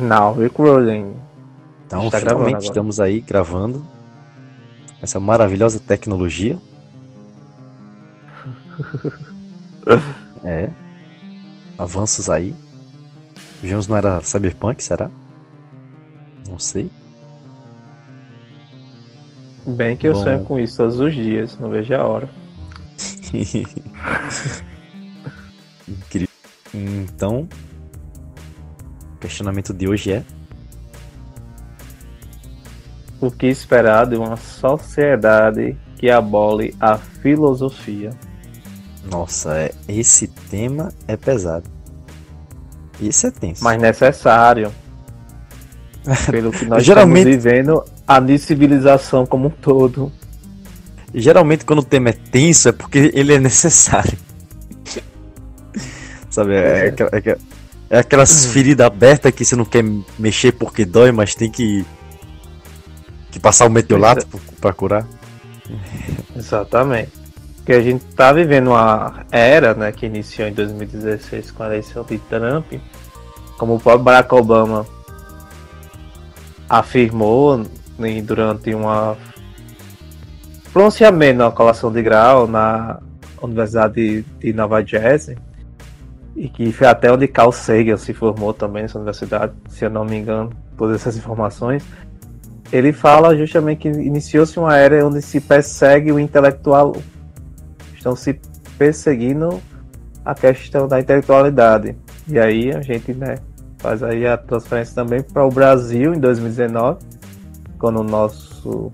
Now recording. Então, tá finalmente estamos aí gravando essa maravilhosa tecnologia. é. Avanços aí. Jones não era Cyberpunk, será? Não sei. Bem que eu Bom... sonho com isso todos os dias, não vejo a hora. Incrível. Então, questionamento de hoje é: O que esperar de uma sociedade que abole a filosofia? Nossa, é, esse tema é pesado. Isso é tenso. Mas necessário. Pelo que nós Geralmente... estamos vivendo, a civilização como um todo. Geralmente quando o tema é tenso é porque ele é necessário. Sabe, é, é. é, é aquelas uhum. feridas abertas que você não quer mexer porque dói, mas tem que, que passar o meteolato para curar. Exatamente. Porque a gente tá vivendo uma era, né, que iniciou em 2016 com a eleição de Trump, como o próprio Barack Obama afirmou durante uma pronunciamento na colação de grau na Universidade de Nova Jersey, e que foi até onde Carl Sagan se formou também nessa universidade, se eu não me engano, todas essas informações. Ele fala justamente que iniciou-se uma era onde se persegue o intelectual. Estão se perseguindo a questão da intelectualidade. E aí a gente né, faz aí a transferência também para o Brasil em 2019, quando o nosso,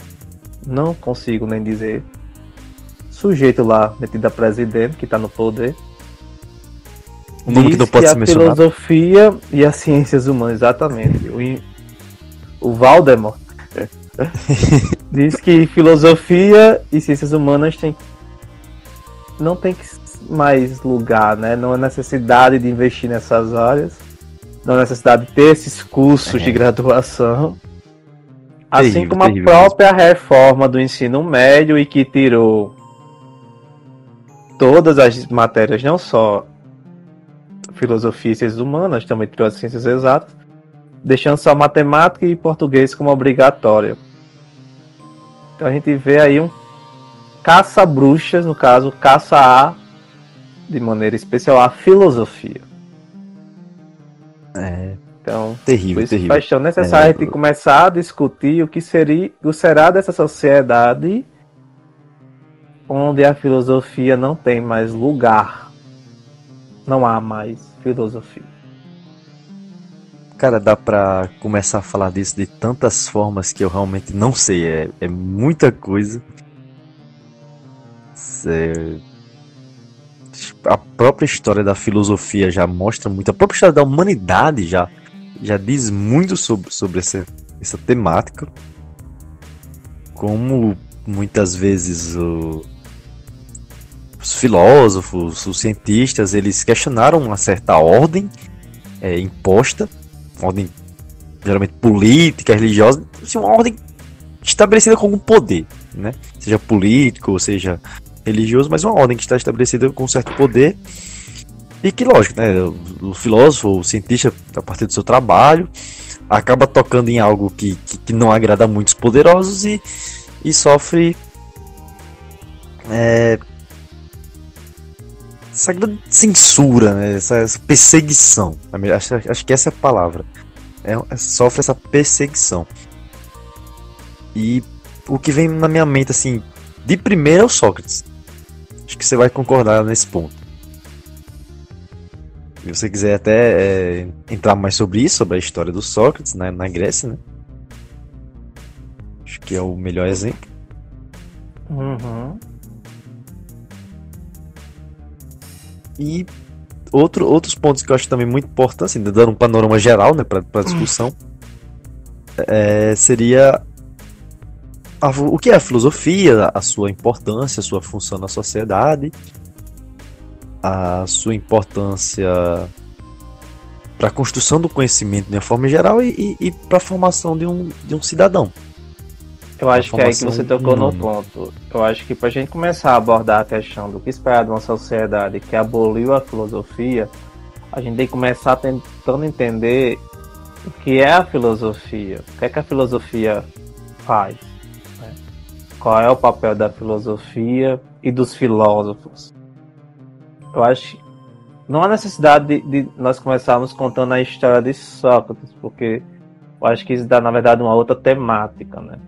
não consigo nem dizer, sujeito lá metido a presidente, que está no poder, o nome que não pode ser mencionado. A filosofia e as ciências humanas, exatamente. O, o Valdemar diz que filosofia e ciências humanas tem, não tem mais lugar, né? Não há necessidade de investir nessas áreas, não há necessidade de ter esses cursos é. de graduação. Assim terrível, como a própria reforma do ensino médio e que tirou todas as matérias, não só filosofia e ciências humanas, também tirou as ciências exatas, deixando só matemática e português como obrigatório. Então a gente vê aí um caça-bruxas, no caso, caça-a, de maneira especial, a filosofia. É. Então, terrível, por isso terrível. faz tão necessário é, a gente começar a discutir o que seria, o será dessa sociedade onde a filosofia não tem mais lugar não há mais filosofia. Cara, dá pra começar a falar disso de tantas formas que eu realmente não sei. É, é muita coisa. É... A própria história da filosofia já mostra muito. A própria história da humanidade já, já diz muito sobre, sobre essa, essa temática. Como muitas vezes o, os filósofos, os cientistas, eles questionaram uma certa ordem é, imposta, ordem geralmente política, religiosa, assim, uma ordem estabelecida com algum poder, né? Seja político, seja religioso, mas uma ordem que está estabelecida com um certo poder e que, lógico, né? O, filósofo, o cientista, a partir do seu trabalho, acaba tocando em algo que, que, que não agrada muitos poderosos e, e sofre é, essa grande censura, né? essa, essa, perseguição. Acho, acho que essa é a palavra. É, é, sofre essa perseguição. E o que vem na minha mente, assim, de primeiro é o Sócrates. Acho que você vai concordar nesse ponto. Se você quiser até é, entrar mais sobre isso, sobre a história do Sócrates né, na Grécia, né? Acho que é o melhor exemplo. Uhum. E outro, outros pontos que eu acho também muito importantes, assim, dando um panorama geral né, para a discussão, é, seria a, o que é a filosofia, a sua importância, a sua função na sociedade, a sua importância para a construção do conhecimento de uma forma geral e, e, e para a formação de um, de um cidadão. Eu acho que é aí que você tocou no ponto. Eu acho que para a gente começar a abordar a questão do que esperar de uma sociedade que aboliu a filosofia, a gente tem que começar tentando entender o que é a filosofia, o que é que a filosofia faz, né? qual é o papel da filosofia e dos filósofos. Eu acho que não há necessidade de, de nós começarmos contando a história de Sócrates, porque eu acho que isso dá, na verdade, uma outra temática, né?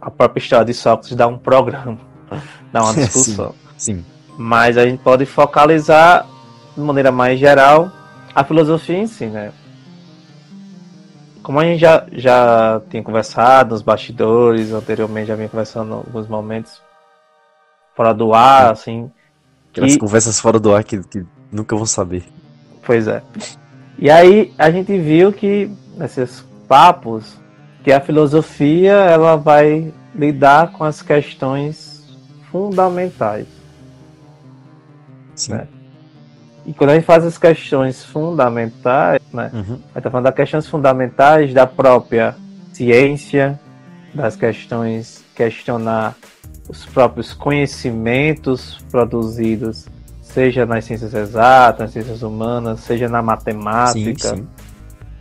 A própria história de Sócrates dá um programa, dá uma discussão. sim, sim. Mas a gente pode focalizar, de maneira mais geral, a filosofia em si, né? Como a gente já, já tinha conversado nos bastidores, anteriormente já vinha conversando em alguns momentos fora do ar, assim. Aquelas que- conversas fora do ar que, que nunca vão saber. Pois é. E aí a gente viu que nesses papos que a filosofia ela vai lidar com as questões fundamentais. Sim. Né? E quando a gente faz as questões fundamentais, né, Uhum. a gente está falando das questões fundamentais da própria ciência, das questões questionar os próprios conhecimentos produzidos, seja nas ciências exatas, nas ciências humanas, seja na Sim, matemática, sim.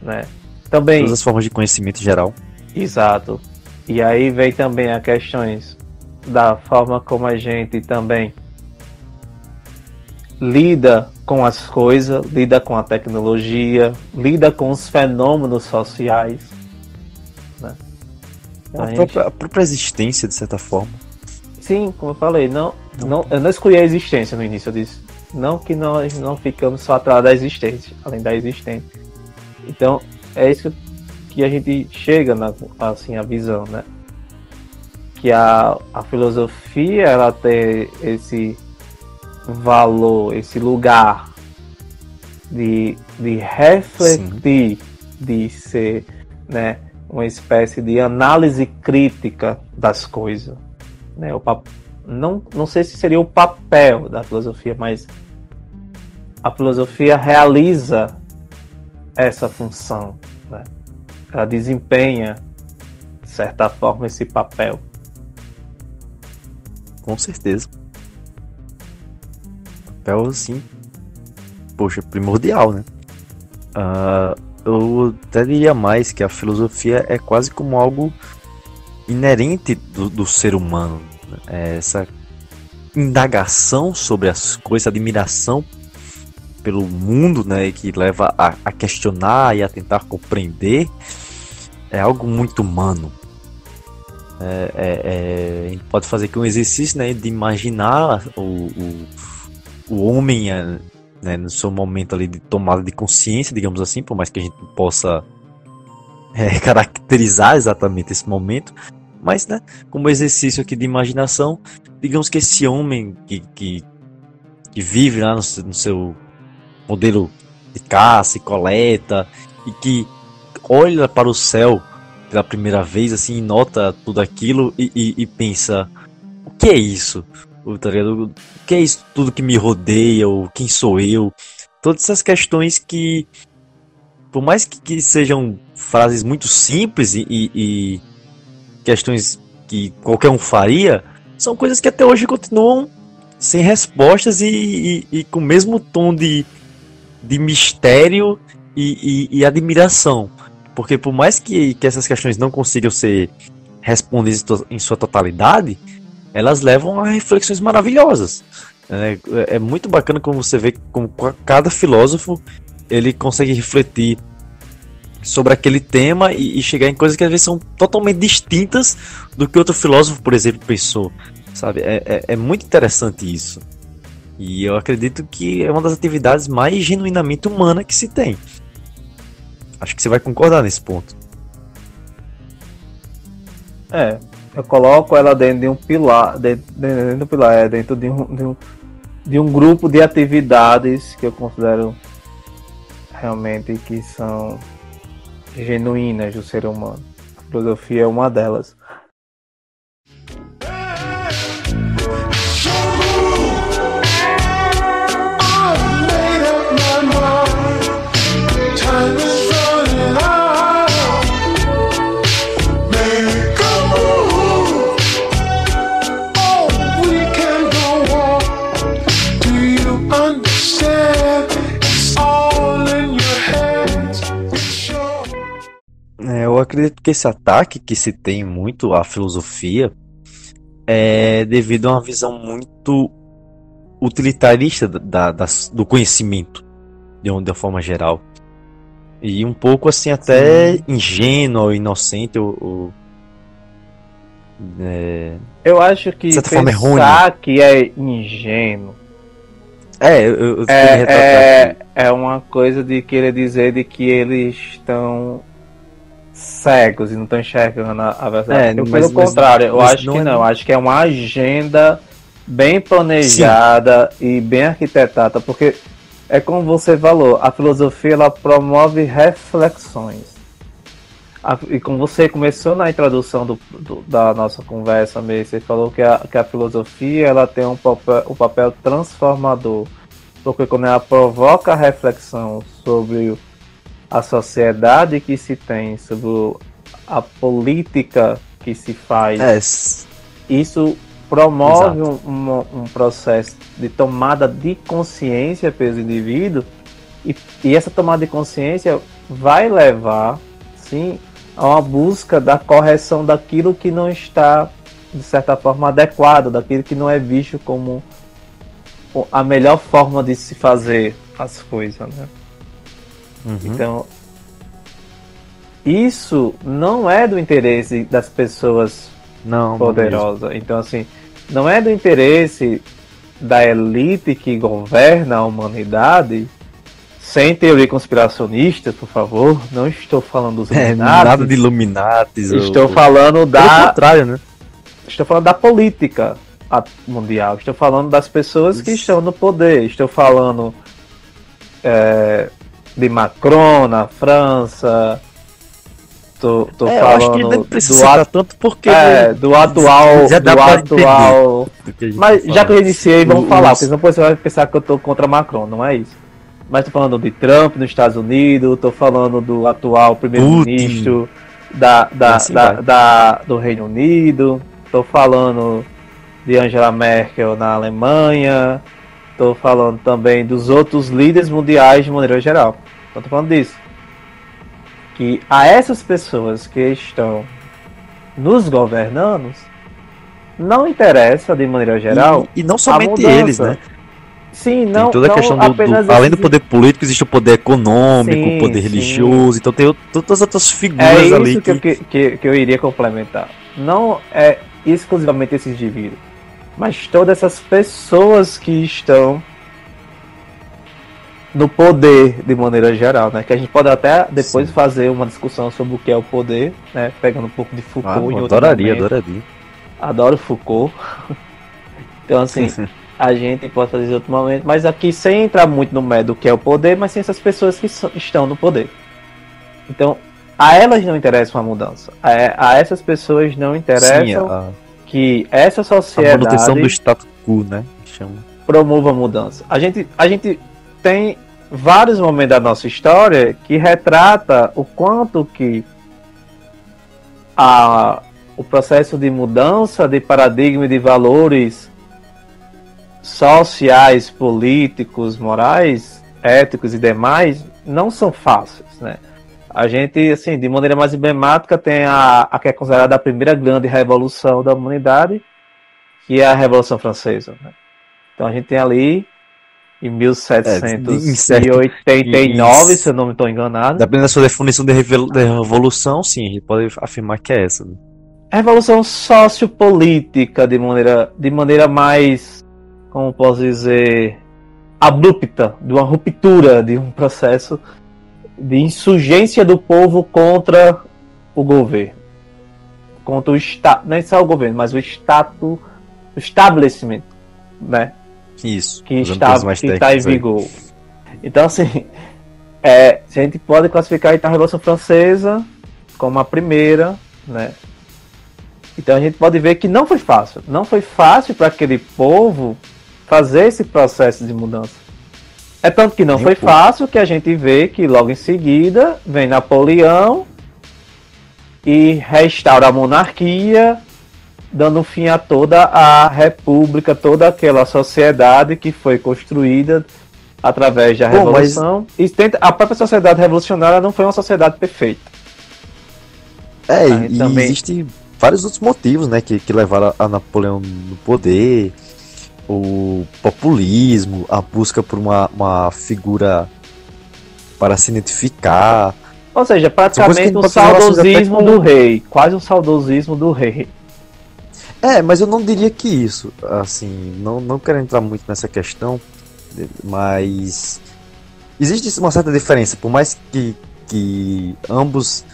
né? Também Todas as formas de conhecimento geral. Exato. E aí vem também as questões da forma como a gente também lida com as coisas, lida com a tecnologia, lida com os fenômenos sociais. Né? Então, A, a gente- própria, a própria existência, de certa forma. Sim, como eu falei, não, não, eu não escolhi a existência no início, eu disse. Não que nós não ficamos só atrás da existência, além da existência. Então, é isso que a gente chega na assim, a visão, né? Que a, a filosofia ela tem esse valor, esse lugar de, de refletir, de ser né, uma espécie de análise crítica das coisas né, o pap... não, não sei se seria o papel da filosofia, mas a filosofia realiza essa função? Ela desempenha de certa forma esse papel. Com certeza. Papel, assim. Poxa, primordial, né? Ah, eu até diria mais que a filosofia é quase como algo inerente do, do ser humano. né? É essa indagação sobre as coisas, admiração pelo mundo, né? Que leva a, a questionar e a tentar compreender. É algo muito humano. É, é- é, a gente pode fazer aqui um exercício né, de imaginar o, o, o homem é, né, no seu momento ali de tomada de consciência, digamos assim, por mais que a gente possa é, caracterizar exatamente esse momento, mas né, como exercício aqui de imaginação, digamos que esse homem que, que, que vive lá no, no seu modelo de caça e coleta e que olha para o céu pela primeira vez assim nota tudo aquilo e, e- e pensa o que é isso? O- tá o que é isso tudo que me rodeia ou quem sou eu? Todas essas questões que por mais que, que sejam frases muito simples e, e- e questões que qualquer um faria são coisas que até hoje continuam sem respostas e, e- e com o mesmo tom de, de mistério e, e- e admiração. Porque por mais que, que essas questões não consigam ser respondidas em sua totalidade, elas levam a reflexões maravilhosas. É, é muito bacana como você vê como ca- cada filósofo ele consegue refletir sobre aquele tema e, e chegar em coisas que às vezes são totalmente distintas do que outro filósofo, por exemplo, pensou. Sabe? É, é, é muito interessante isso. E eu acredito que é uma das atividades mais genuinamente humana que se tem. Acho que você vai concordar nesse ponto. É, eu coloco ela dentro de um pilar, dentro, dentro do pilar, é, dentro de um, de, um, de um grupo de atividades que eu considero realmente que são genuínas do ser humano. A filosofia é uma delas. Acredito que esse ataque que se tem muito à filosofia é devido a uma visão muito utilitarista da, da- do conhecimento, de uma, de uma forma geral. E um pouco assim, até ingênuo ou inocente, ou, ou- é, Eu acho que forma, é pensar que é ingênuo É, eu, eu é, é, é uma coisa de querer dizer de que eles estão cegos e não estão enxergando a, a verdade. É, eu, mas- pelo mas- contrário, eu acho não que é- não. Acho que é uma agenda bem planejada e bem arquitetada, porque é como você falou, a filosofia ela promove reflexões. A- e como você começou na introdução do, do- da nossa conversa, May, você falou que a, que a filosofia ela tem um papel, um papel transformador. Porque quando ela provoca reflexão sobre a sociedade que se tem, sobre a política que se faz, É, isso promove um, um- um processo de tomada de consciência pelos indivíduos e, e essa tomada de consciência vai levar, sim, a uma busca da correção daquilo que não está, de certa forma, adequado, daquilo que não é visto como a melhor forma de se fazer as coisas, né? Uhum. Então, isso não é do interesse das pessoas não, não mesmo. poderosa. Então, assim, não é do interesse da elite que governa a humanidade, sem teoria conspiracionista, por favor. Não estou falando dos É, Illuminati, nada de Illuminatis. Estou ou- falando da, contrário, né? estou falando da política mundial. Estou falando das pessoas que Isso. estão no poder. Estou falando é, de Macron na França. Tô, tô É, eu acho que falando nem precisa do, tanto porque é, do atual, já do atual gente Mas já que eu iniciei, vamos O- falar, os- porque senão você vai pensar que eu tô contra Macron, não é isso. Mas tô falando de Trump nos Estados Unidos, tô falando do atual primeiro-ministro da, da, assim da, da- do Reino Unido, tô falando de Angela Merkel na Alemanha, tô falando também dos outros líderes mundiais de maneira geral. Então tô falando disso. Que a essas pessoas que estão nos governando, não interessa de maneira geral E, e não somente eles, né? Sim, Tem não. toda a não questão do, do- Além do esses- poder político, existe o poder econômico, Sim, o poder sim. religioso, então tem todas as outras É figuras ali isso que, que, que, que, que eu iria complementar. Não é exclusivamente esses indivíduos, mas todas essas pessoas que estão no poder de maneira geral, né? Que a gente pode até depois Sim. fazer uma discussão sobre o que é o poder, né? Pegando um pouco de Ah, Foucault em eu outro adoraria, momento. adoraria. Adoro Foucault. então, assim, a gente pode fazer em outro momento, mas aqui sem entrar muito no mérito do que é o poder, mas sim essas pessoas que so- estão no poder. Então, a elas não interessa uma mudança. A, a essas pessoas não interessam Sim, a, que essa a sociedade manutenção do status quo, né? Chama. promova a mudança. A gente, a gente tem vários momentos da nossa história que retrata o quanto que a, o processo de mudança de paradigma e de valores sociais, políticos, morais, éticos e demais não são fáceis, né? A gente, assim, de maneira mais emblemática, tem a, a que é considerada a primeira grande revolução da humanidade, que é a Revolução Francesa. né? Então a gente tem ali em em 1789, se eu não me estou enganado, Dependendo da sua definição de, revolução, sim, a gente pode afirmar que é essa. né? a revolução sociopolítica de maneira, de maneira mais, como posso dizer, abrupta, de uma ruptura, de um processo de insurgência do povo contra o governo, contra o Estado, não é só o governo, mas o Estado, o estabelecimento, né? Isso. que está, que está em aí. vigor. Então, assim, é, a gente pode classificar então, a Revolução Francesa como a primeira, né? Então a gente pode ver que não foi fácil. Não foi fácil para aquele povo fazer esse processo de mudança. É tanto que não Nem foi pouco. fácil que a gente vê que logo em seguida vem Napoleão e restaura a monarquia, dando fim a toda a república, toda aquela sociedade que foi construída através da Bom, mas- revolução. E tenta- a própria sociedade revolucionária não foi uma sociedade perfeita. É, e também- existem vários outros motivos, né, que, que levaram a Napoleão no poder, o populismo, a busca por uma, uma figura para se identificar. Ou seja, praticamente um saudosismo com- do rei. Quase um saudosismo do rei. É, mas eu não diria que isso, assim, não, não quero entrar muito nessa questão, mas existe uma certa diferença, por mais que, que ambos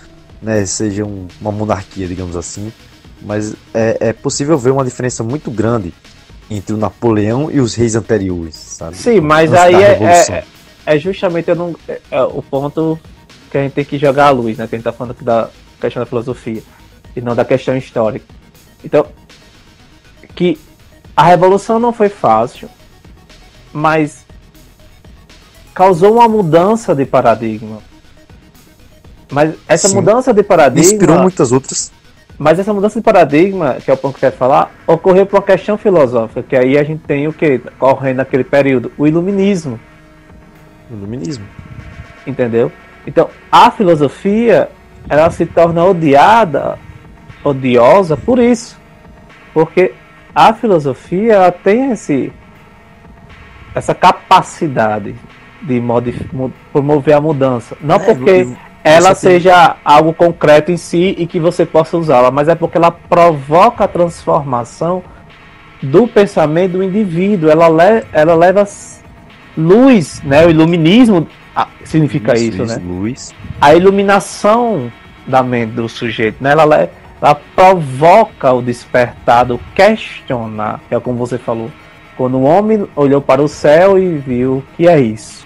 né, sejam uma monarquia, digamos assim, mas é, é possível ver uma diferença muito grande entre o Napoleão e os reis anteriores, sabe? Sim, mas Antes aí é, é, é justamente não, é- é o ponto que a gente tem que jogar à luz, né? Que a gente tá falando aqui da questão da filosofia e não da questão histórica. Então, que a revolução não foi fácil, mas causou uma mudança de paradigma. Mas essa Sim. mudança de paradigma, Inspirou muitas outras. Mas essa mudança de paradigma, que é o ponto que eu quero falar, ocorreu por uma questão filosófica, que aí a gente tem o que correndo naquele período, o iluminismo. Iluminismo. entendeu? Então, a filosofia, ela se torna odiada, odiosa por isso. Porque a filosofia, ela tem esse essa capacidade de promover a mudança. Não É, porque ela tem- seja algo concreto em si e que você possa usá-la, mas é porque ela provoca a transformação do pensamento do indivíduo. Ela, le- ela leva luz, né? O iluminismo ah, significa isso, né? Luz. A iluminação da mente do sujeito, né? Ela, le- ela provoca o despertar do questionar, que é como você falou. Quando o homem olhou para o céu e viu que é isso,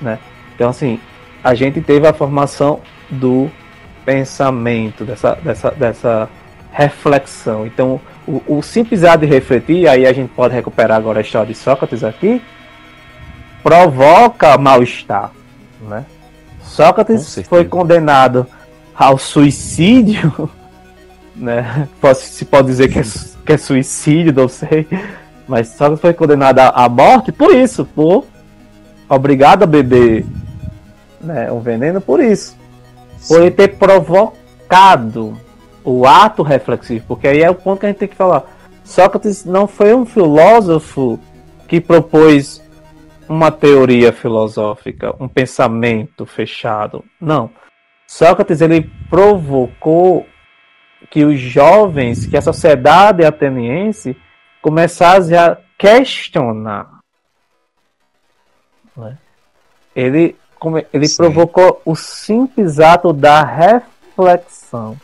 né? Então assim, a gente teve a formação do pensamento, dessa, dessa, dessa reflexão. Então, o, o simples ato de refletir, aí a gente pode recuperar agora a história de Sócrates aqui, provoca mal-estar, né? Sócrates foi condenado ao suicídio, né? Se pode dizer que é, que é suicídio, não sei. Mas Sócrates foi condenado à- à morte por isso, por obrigado a beber né, um veneno por isso. Por ele ter provocado o ato reflexivo, porque aí é o ponto que a gente tem que falar. Sócrates não foi um filósofo que propôs uma teoria filosófica, um pensamento fechado. Não. Sócrates ele provocou que os jovens, que a sociedade ateniense começasse a questionar. né? Ele, ele Sim. provocou o simples ato da reflexão.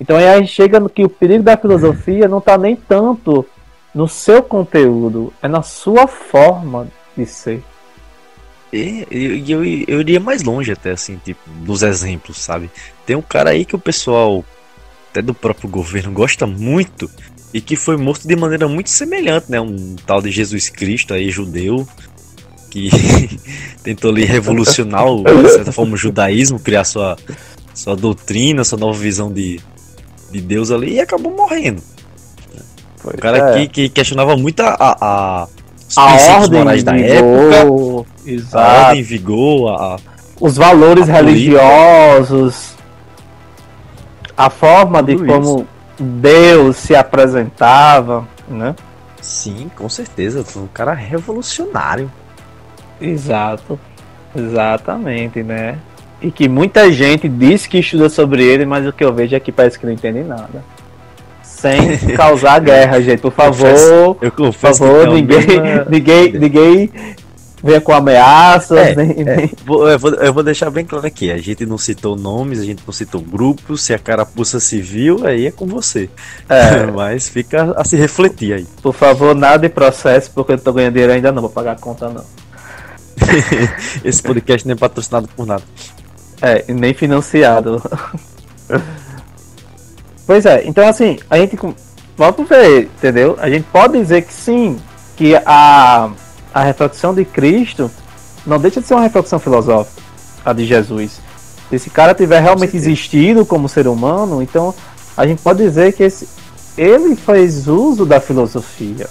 Então aí a gente chega no que o perigo da filosofia não está nem tanto no seu conteúdo, é na sua forma de ser. E e eu, eu, iria mais longe até, assim, tipo, nos exemplos, sabe? Tem um cara aí que o pessoal, até do próprio governo, gosta muito e que foi morto de maneira muito semelhante, né? Um tal de Jesus Cristo aí, judeu, que tentou ali revolucionar, o, de certa forma, o judaísmo, criar sua, sua doutrina, sua nova visão de, de Deus ali e acabou morrendo. Pois Um cara é. que, que questionava muito a, a, a- os a princípios ordem da época, vigor, a exato. ordem em vigor, a, os valores a religiosos, a forma de como Deus se apresentava, né? Sim, com certeza. Foi um cara revolucionário. Exato, exatamente, né? E que muita gente diz que estuda sobre ele, mas o que eu vejo é que parece que não entende nada. Sem causar guerra, gente. Por favor, Eu por confesso favor, tenho a ninguém, mesma- ninguém, ninguém venha com ameaças, É, nem, é, nem- eu, vou, eu vou deixar bem claro aqui. A gente não citou nomes, a gente não citou grupos. Se a carapuça civil, aí é com você. É. Mas fica a se refletir aí. Por favor, nada de processo, porque eu não tô ganhando dinheiro ainda não, vou pagar a conta não. Esse podcast nem é patrocinado por nada. É, nem financiado. pois é, então assim, a gente. Vamos ver, entendeu? A gente pode dizer que sim, que a, a reflexão de Cristo não deixa de ser uma reflexão filosófica, a de Jesus. Se esse cara tiver realmente existido como ser humano, então a gente pode dizer que esse, ele fez uso da filosofia.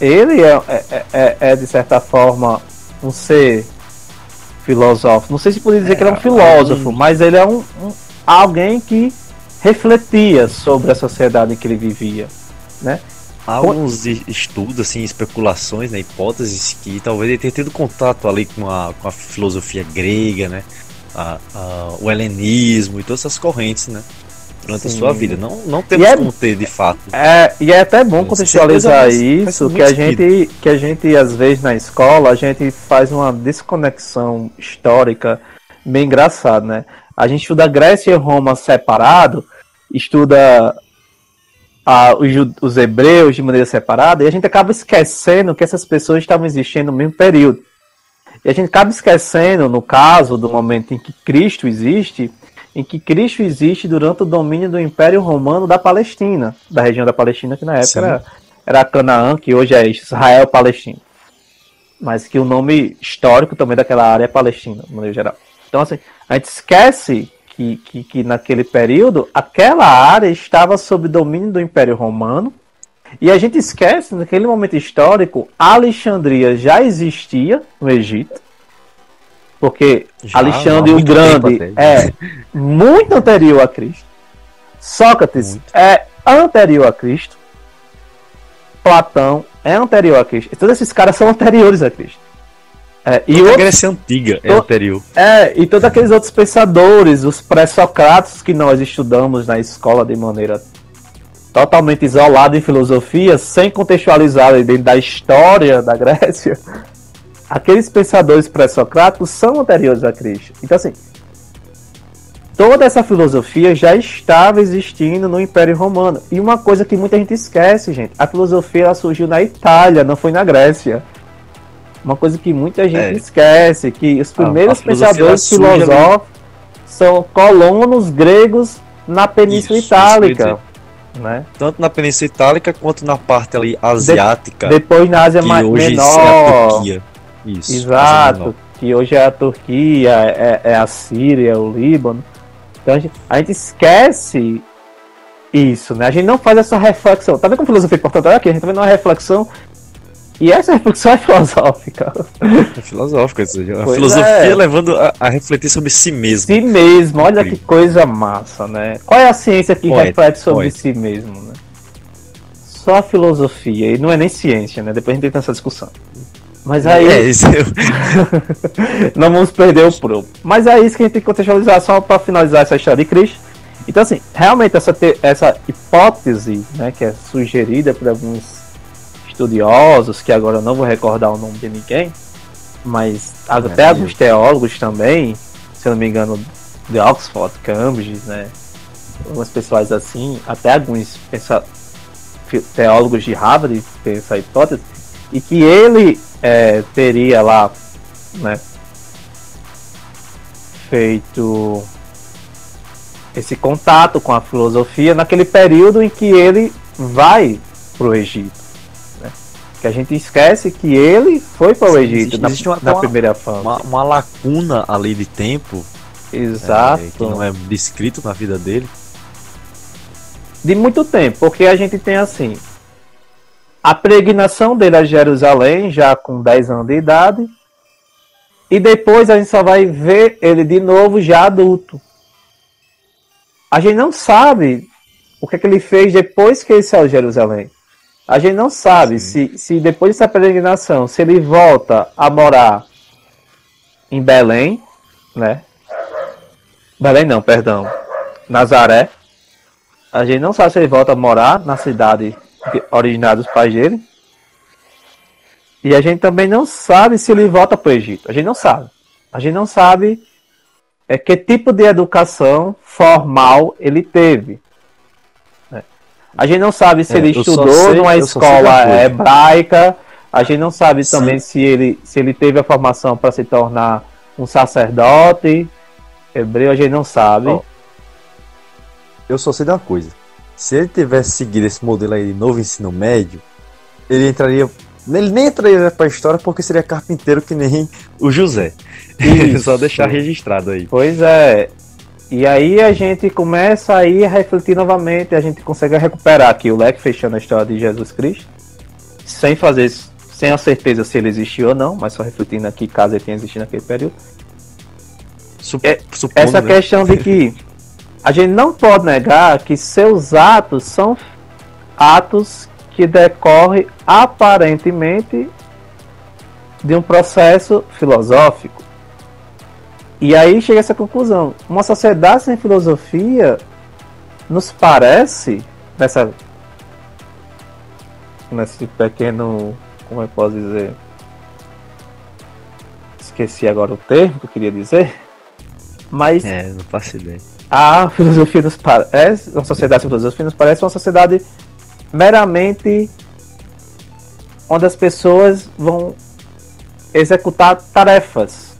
Ele é, é, é, é, de certa forma um ser filósofo. Não sei se poderia dizer É, que ele é um filósofo, algum- mas ele é um, um, alguém que refletia sobre a sociedade em que ele vivia, né? Há alguns estudos, assim, especulações, né, hipóteses que talvez ele tenha tido contato ali com a, com a filosofia grega, né, a- a- o helenismo e todas essas correntes, né, durante a Sim. sua vida. Não, não temos E é- como ter de fato. É, e é até bom É, contextualizar faz isso, que a gente, que a gente às vezes na escola, a gente faz uma desconexão histórica bem engraçada, né? A gente estuda Grécia e Roma separado, estuda a- os, os hebreus de maneira separada, e a gente acaba esquecendo que essas pessoas estavam existindo no mesmo período. E a gente acaba esquecendo, no caso do momento em que Cristo existe, em que Cristo existe durante o domínio do Império Romano da Palestina, da região da Palestina, que na época Sim. era, era Canaã, que hoje é Israel Palestina. Mas que o nome histórico também daquela área é Palestina, no modo geral. Então, assim, a gente esquece que, que, que naquele período aquela área estava sob domínio do Império Romano. E a gente esquece, naquele momento histórico, Alexandria já existia no Egito. Porque Já, Alexandre o Grande até. é muito anterior a Cristo. Sócrates Muito. é anterior a Cristo. Platão é anterior a Cristo. Todos esses caras são anteriores a Cristo. É, e E a outros Grécia Antiga é to- anterior. é, e todos aqueles outros pensadores, os pré-socráticos que nós estudamos na escola de maneira totalmente isolada em filosofia, sem contextualizar dentro da história da Grécia, aqueles pensadores pré-socráticos são anteriores a Cristo. Então, assim, toda essa filosofia já estava existindo no Império Romano. E uma coisa que muita gente esquece, gente, a filosofia surgiu na Itália, não foi na Grécia. Uma coisa que muita gente É. esquece, que os primeiros pensadores filosóficos são colonos gregos na Península Isso, isso Itálica. Né? Tanto na Península Itálica quanto na parte ali asiática, Depois na Ásia mais é menor. Turquia. Isso. Exato, que hoje é a Turquia, é, é a Síria, é o Líbano. Então a gente, a gente esquece isso, né? A gente não faz essa reflexão. Tá vendo como filosofia é importante? Olha aqui, a gente tá vendo uma reflexão. E essa reflexão é filosófica. É filosófico, ou seja, a Pois filosofia é. levando a, a refletir sobre si mesmo. Si mesmo, olha que Incrível. coisa massa, né? Qual é a ciência que Poético, reflete sobre poético. si mesmo, né? Só a filosofia, e não é nem ciência, né? Depois a gente tem essa discussão. Mas aí. É, isso não vamos perder o pro. Mas é isso que a gente tem que contextualizar só para finalizar essa história de Cristo. Então, assim, realmente essa, te- essa hipótese, né, que é sugerida por alguns estudiosos, que agora eu não vou recordar o nome de ninguém, mas até eu. alguns teólogos também, se eu não me engano, de Oxford, Cambridge, né, algumas pessoas assim, até alguns pensa- teólogos de Harvard têm essa hipótese, e que ele é, teria lá né, feito esse contato com a filosofia naquele período em que ele vai para o Egito. né? Que a gente esquece que ele foi para o Egito existe- na, existe uma- na uma- primeira fase. uma, uma lacuna ali de tempo Exato. é, que não é descrito na vida dele. de muito tempo, porque a gente tem assim a peregrinação dele a Jerusalém já com 10 anos de idade e depois a gente só vai ver ele de novo já adulto. A gente não sabe o que, é que ele fez depois que ele saiu de Jerusalém. A gente não sabe se, se depois dessa peregrinação, se ele volta a morar em Belém, né? Belém não, perdão. Nazaré. A gente não sabe se ele volta a morar na cidade originária dos pais dele. E a gente também não sabe se ele volta para o Egito. A gente não sabe. A gente não sabe é, que tipo de educação formal ele teve. né? A gente não sabe se É, ele estudou sei- numa sei escola hebraica. A gente não sabe Sim. também se ele, se ele teve a formação para se tornar um sacerdote hebreu. A gente não sabe. Eu só sei de uma coisa. Se ele tivesse seguido esse modelo aí de novo ensino médio, ele entraria. Ele nem entraria pra história porque seria carpinteiro que nem o José. Só deixar registrado aí. Pois é. E aí a gente começa aí a refletir novamente, a gente consegue recuperar aqui o leque fechando a história de Jesus Cristo, sem fazer, sem a certeza se ele existiu ou não, mas só refletindo aqui caso ele tenha existido naquele período. Sup- É, supondo, Essa né? questão de que a gente não pode negar que seus atos são atos que decorrem aparentemente de um processo filosófico. E aí chega essa conclusão. Uma sociedade sem filosofia nos parece, nessa, nesse pequeno. Como eu posso dizer? Esqueci agora o termo que eu queria dizer. Mas É, não faço ideia. A filosofia nos parece, uma sociedade sem filosofia nos parece uma sociedade meramente onde as pessoas vão executar tarefas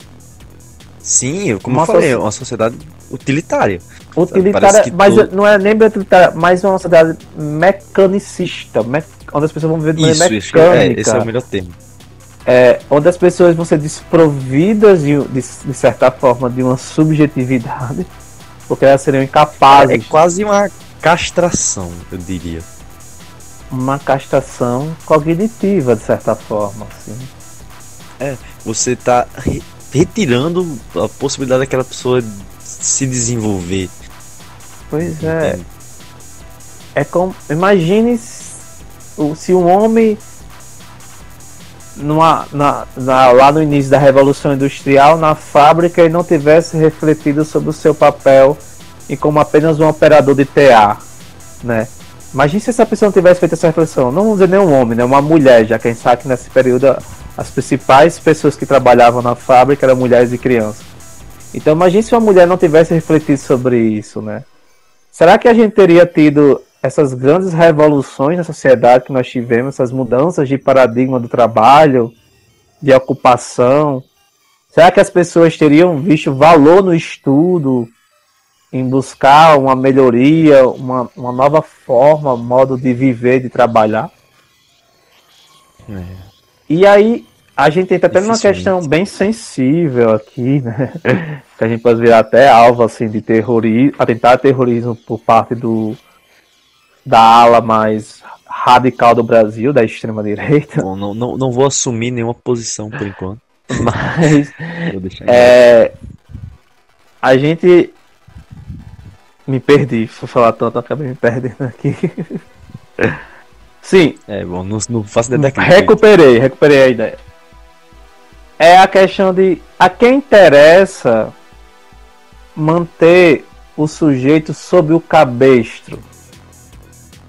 Sim, como Uma eu falei, é soci- uma sociedade utilitária. que mas não é nem utilitária, mas é uma sociedade mecanicista, me- onde as pessoas vão viver de maneira Isso, isso. mecânica, É, esse é o melhor termo. é, onde as pessoas vão ser desprovidas de, de, de certa forma de uma subjetividade, porque elas seriam É incapazes quase uma castração, eu diria. uma castração cognitiva, de certa forma. Assim. Você tá re- retirando a possibilidade daquela pessoa se desenvolver. Pois é. É como. Imagine se um homem. Numa, na, na- lá no início da Revolução Industrial, na fábrica, ele não tivesse refletido sobre o seu papel e como apenas um operador de TA. Né? Imagine se essa pessoa não tivesse feito essa reflexão. Não vamos dizer nem um homem, né? uma mulher, já que a gente sabe que nesse período as principais pessoas que trabalhavam na fábrica eram mulheres e crianças. Então imagine se uma mulher não tivesse refletido sobre isso, né? Será que a gente teria tido essas grandes revoluções na sociedade que nós tivemos, essas mudanças de paradigma do trabalho, de ocupação? Será que as pessoas teriam visto valor no estudo, em buscar uma melhoria, uma, uma nova forma, modo de viver, de trabalhar? É. E aí, a gente entra até numa questão bem sensível aqui, né? que a gente pode virar até alvo assim, de terrorismo, atentar terrorismo por parte do da ala mais radical do Brasil, da extrema-direita. Bom, não, não, não vou assumir nenhuma posição por enquanto. Mas Vou deixar é, a gente. Me perdi, fui falar tanto, acabei me perdendo aqui. Sim, É, bom, não, não faço ideia daquilo. Recuperei, recuperei a ideia. É a questão de a quem interessa manter o sujeito sob o cabestro.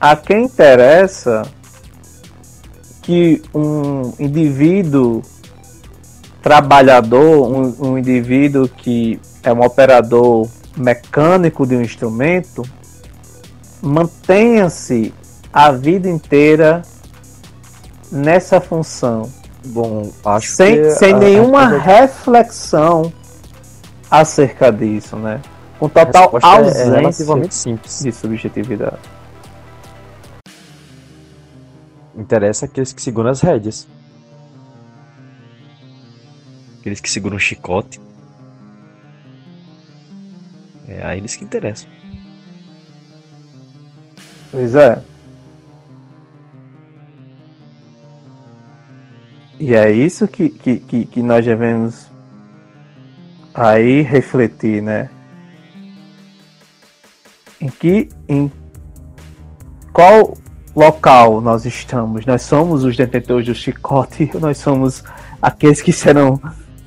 A quem interessa que um indivíduo trabalhador, um, um indivíduo que é um operador mecânico de um instrumento, mantenha-se a vida inteira nessa função, Bom, acho sem, que sem a- nenhuma a- reflexão acerca disso, né? Com total é- é ausência relativamente simples. de subjetividade. Interessa aqueles que seguram as rédeas. Aqueles que seguram o chicote. É a eles que interessam. Pois é. E é isso que, que, que, que nós devemos aí refletir, né? Em que em qual local nós estamos? Nós somos os detentores do chicote, nós somos aqueles que serão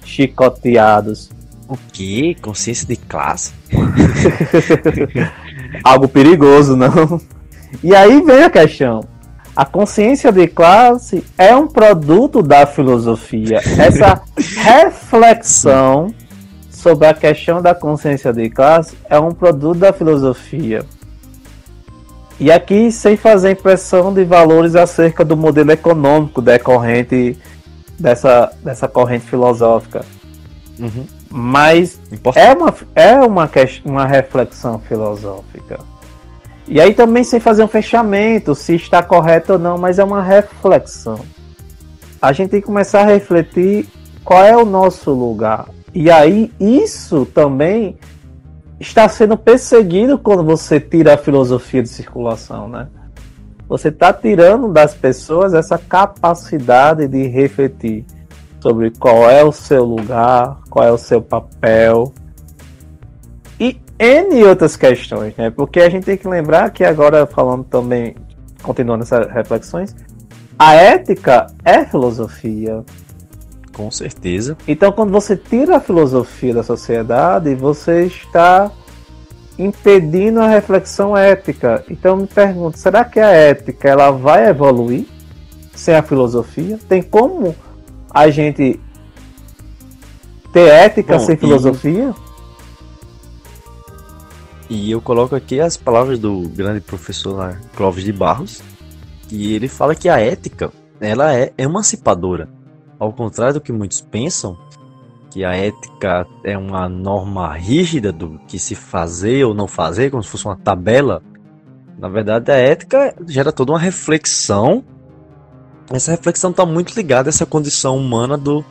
chicoteados. O quê? Consciência de classe? Algo perigoso, não? E aí vem a questão. A consciência de classe é um produto da filosofia. Essa reflexão sobre a questão da consciência de classe é um produto da filosofia. E aqui sem fazer impressão de valores acerca do modelo econômico decorrente dessa, dessa corrente filosófica. Uhum. Mas Importante. é uma, é uma, uma reflexão filosófica. E aí também sem fazer um fechamento, se está correto ou não, mas é uma reflexão. A gente tem que começar a refletir qual é o nosso lugar. E aí isso também está sendo perseguido quando você tira a filosofia de circulação, né? Você está tirando das pessoas essa capacidade de refletir sobre qual é o seu lugar, qual é o seu papel. E N outras questões, né? Porque a gente tem que lembrar que agora, falando também, continuando essas reflexões, a ética é filosofia. Com certeza. Então, quando você tira a filosofia da sociedade, você está impedindo a reflexão ética. Então, eu me pergunto, será que a ética ela vai evoluir sem a filosofia? Tem como a gente ter ética Bom, sem e- filosofia? E eu coloco aqui as palavras do grande professor Clóvis de Barros, que ele fala que a ética, ela é emancipadora. Ao contrário do que muitos pensam, que a ética é uma norma rígida do que se fazer ou não fazer, como se fosse uma tabela. Na verdade, a ética gera toda uma reflexão. Essa reflexão está muito ligada a essa condição humana do,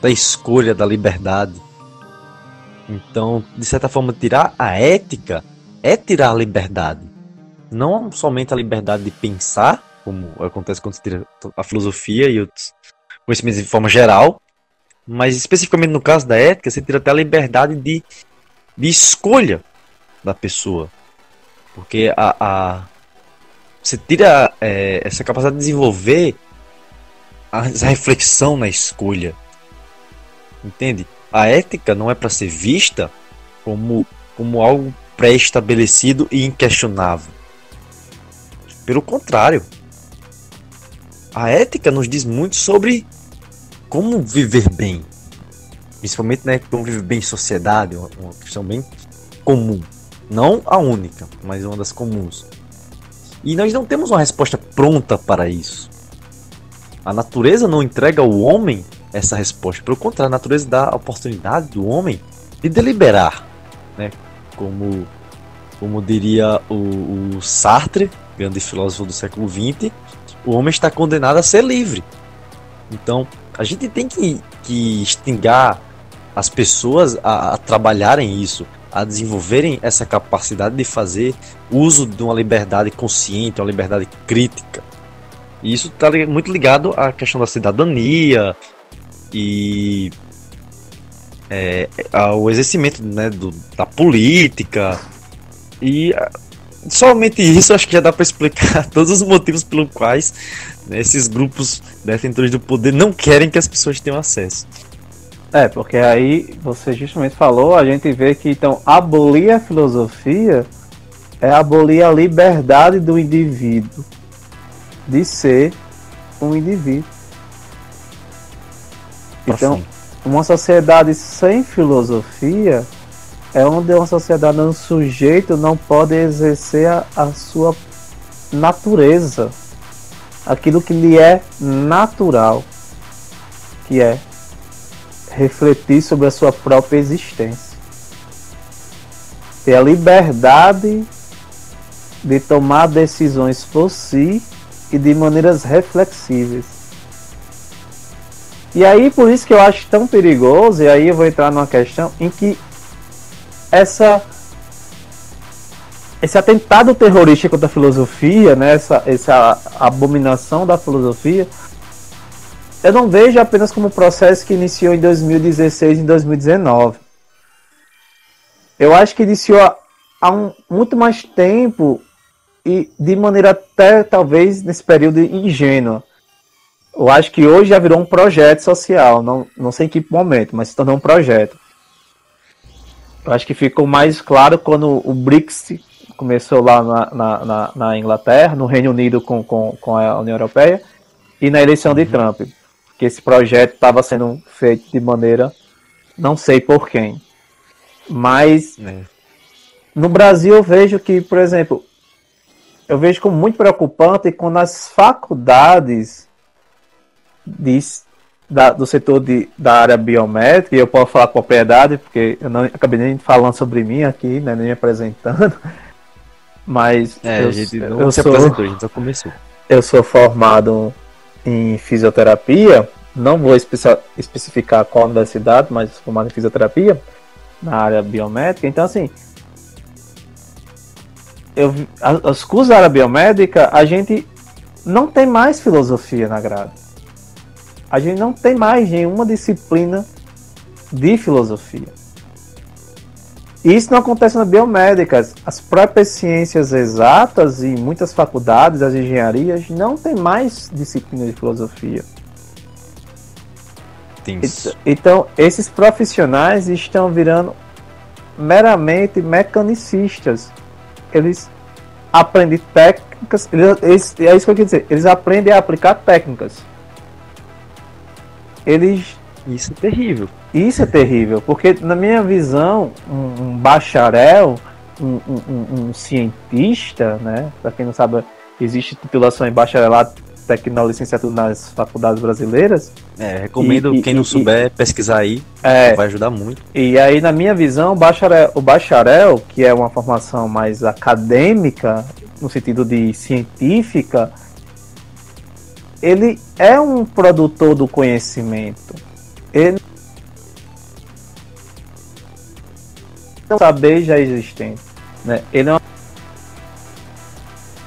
da escolha, da liberdade. Então, de certa forma, tirar a ética é tirar a liberdade. Não somente a liberdade de pensar, como acontece quando se tira a filosofia e outros conhecimentos de forma geral, mas especificamente no caso da ética, você tira até a liberdade de, de escolha da pessoa. Porque a, a você tira é, essa capacidade de desenvolver a, reflexão na escolha. Entende? A ética não é para ser vista como, como algo pré-estabelecido e inquestionável. Pelo contrário, a ética nos diz muito sobre como viver bem. Principalmente, né, como viver bem em sociedade, uma, questão bem comum. Não a única, mas uma das comuns. E nós não temos uma resposta pronta para isso. A natureza não entrega ao homem essa resposta. Pelo contrário, a natureza dá a oportunidade do homem de deliberar. Né? Como, como diria o, o Sartre, grande filósofo do século XX, o homem está condenado a ser livre. Então, a gente tem que, que instigar as pessoas a, a trabalharem isso, a desenvolverem essa capacidade de fazer uso de uma liberdade consciente, uma liberdade crítica. E isso está muito ligado à questão da cidadania e é, ao exercimento né, do, da política. E somente isso acho que já dá para explicar todos os motivos pelos quais né, esses grupos detentores do poder não querem que as pessoas tenham acesso. É, porque aí você justamente falou, a gente vê que então abolir a filosofia é abolir a liberdade do indivíduo de ser um indivíduo. Então, uma sociedade sem filosofia é onde uma sociedade o sujeito não pode exercer a, a sua natureza, aquilo que lhe é natural, que é refletir sobre a sua própria existência. Ter a liberdade de tomar decisões por si e de maneiras reflexíveis. E aí por isso que eu acho tão perigoso, e aí eu vou entrar numa questão em que essa esse atentado terrorista contra a filosofia, né, essa, essa abominação da filosofia, eu não vejo apenas como um processo que iniciou em 2016 e 2019. Eu acho que iniciou há- um, muito mais tempo e de maneira até talvez nesse período ingênua. Eu acho que hoje já virou um projeto social, não, não sei em que momento, mas se tornou um projeto. Eu acho que ficou mais claro quando o BRICS começou lá na, na, na- na Inglaterra, no Reino Unido com, com, com a União Europeia, e na eleição de Trump. Que esse projeto estava sendo feito de maneira, não sei por quem. Mas né? no Brasil eu vejo que, por exemplo, eu vejo como muito preocupante quando as faculdades diz, da- do setor de, da área biométrica, e eu posso falar com propriedade, porque eu não acabei nem falando sobre mim aqui, né, nem me apresentando, mas É, eu, a gente não eu se sou, apresentou, a gente só começou. eu sou formado em fisioterapia, não vou especificar qual universidade, mas sou formado em fisioterapia, na área biomédica, então assim, eu, vi- a- os cursos da área biomédica, a gente não tem mais filosofia na grade. A gente não tem mais nenhuma disciplina de filosofia. Isso não acontece na biomédicas. As próprias ciências exatas e muitas faculdades, as engenharias, não tem mais disciplina de filosofia. Tem Ent- Então, esses profissionais estão virando meramente mecanicistas. Eles aprendem técnicas, eles- é isso que eu quero dizer, eles aprendem a aplicar técnicas. Eles Isso é terrível. isso é terrível, porque na minha visão, um, um bacharel, um, um- um- cientista, né? Para quem não sabe, existe titulação em bacharelado, tecnólogo, licenciatura nas faculdades brasileiras. É, recomendo E- e- quem não e- souber pesquisar aí, É, vai ajudar muito. E aí, na minha visão, o bacharel, o bacharel, que é uma formação mais acadêmica, no sentido de científica, ele é um produtor do conhecimento. Ele não saber já existente. Né? Ele é um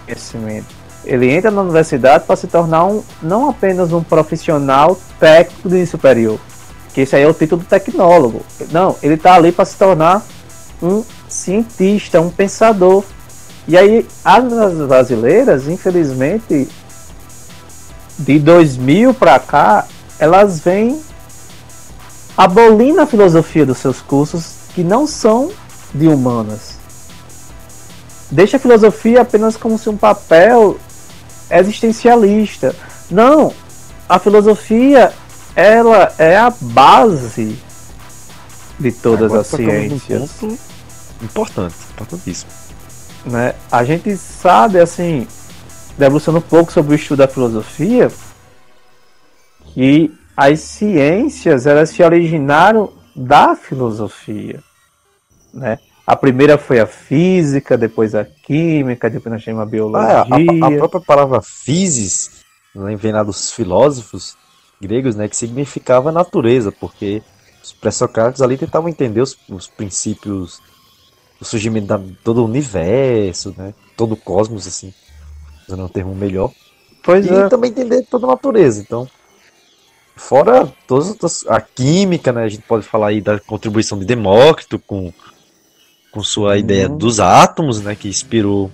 conhecimento. Ele entra na universidade para se tornar um, não apenas um profissional técnico de superior, que esse aí é o título do tecnólogo. Não, ele está ali para se tornar um cientista, um pensador. E aí, as brasileiras, infelizmente, de 2000 para cá, elas vêm abolindo a filosofia dos seus cursos que não são de humanas. Deixa a filosofia apenas como se um papel existencialista. Não, a filosofia ela é a base de todas Agora as ciências. ponto Importante, importantíssimo. né? A gente sabe, assim, debruçando um pouco sobre o estudo da filosofia, que as ciências elas se originaram da filosofia, né? A primeira foi a física, depois a química, depois nós temos a Ah, biologia. a, a própria palavra physis, né, vem lá dos filósofos gregos, né, que significava natureza, porque os pré-socráticos ali tentavam entender os, os princípios do surgimento da todo o universo, né, todo o cosmos, assim, usando um termo melhor, Pois e é. também entender toda a natureza. Então, fora todas a química, né, a gente pode falar aí da contribuição de Demócrito com com sua ideia dos átomos, né, que inspirou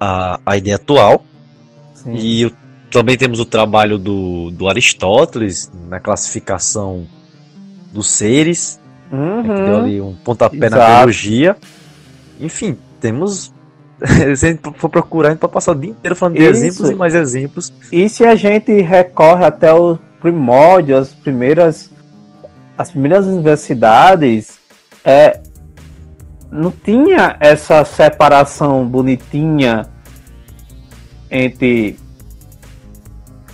a, a ideia atual. Sim. E o- também temos o trabalho do, do Aristóteles na classificação dos seres, né, que deu Uhum. ali um pontapé na Exato. biologia. Enfim, temos. Se a gente for procurar, a gente pode passar o dia inteiro falando de Isso. exemplos e mais exemplos. E se a gente recorre até o primórdio, as primeiras, as primeiras universidades, é, não tinha essa separação bonitinha entre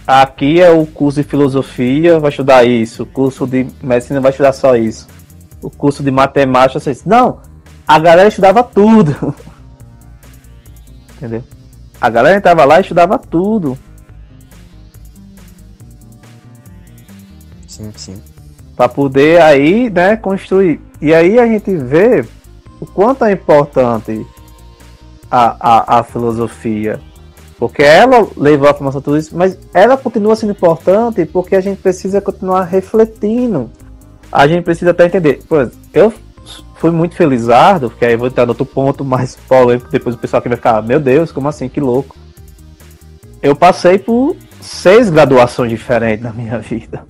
aqui é o curso de filosofia, vai estudar isso, o curso de medicina vai estudar só isso, o curso de matemática, só isso. Não, a galera estudava tudo. Entendeu? A galera entrava lá e estudava tudo. Sim, sim. para poder aí, né, construir. E aí a gente vê o quanto é importante a, a, a filosofia. Porque ela levou a formação tudo isso, mas ela continua sendo importante porque a gente precisa continuar refletindo. A gente precisa até entender. Por exemplo, eu fui muito felizardo, porque aí vou entrar no outro ponto mais polêmico, depois o pessoal aqui vai ficar, meu Deus, como assim, que louco. Eu passei por seis graduações diferentes na minha vida.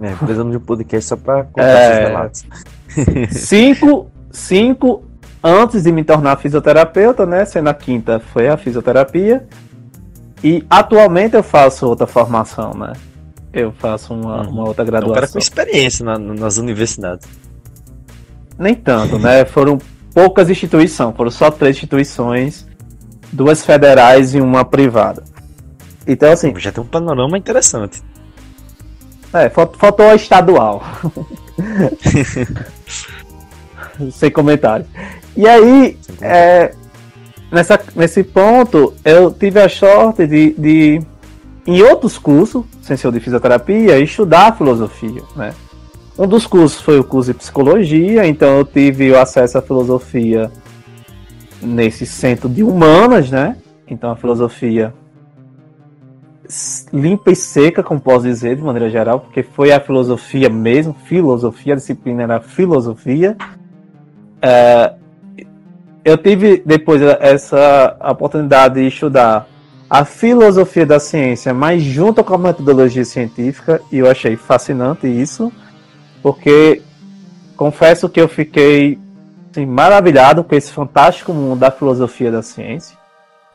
É, precisamos de um podcast só para contar É. esses relatos. cinco, cinco antes de me tornar fisioterapeuta, né? Sendo a quinta foi a fisioterapia. E atualmente eu faço outra formação, né? Eu faço uma, uma outra É um cara com graduação. experiência na- nas universidades. Nem tanto, né? Foram poucas instituições, foram só três instituições, duas federais e uma privada. Então, assim, Já tem um panorama interessante. É, fal- faltou a estadual. Sem comentários. E aí, é, nessa, nesse ponto, eu tive a sorte de, de em outros cursos, sem ser o de fisioterapia, estudar filosofia, né? Um dos cursos foi o curso de psicologia, então eu tive acesso à filosofia nesse centro de humanas, né? Então a filosofia limpa e seca, como posso dizer, de maneira geral, porque foi a filosofia mesmo, filosofia, a disciplina era filosofia. é, eu tive depois essa oportunidade de estudar a filosofia da ciência, mas junto com a metodologia científica, e eu achei fascinante isso, porque confesso que eu fiquei assim, maravilhado com esse fantástico mundo da filosofia da ciência,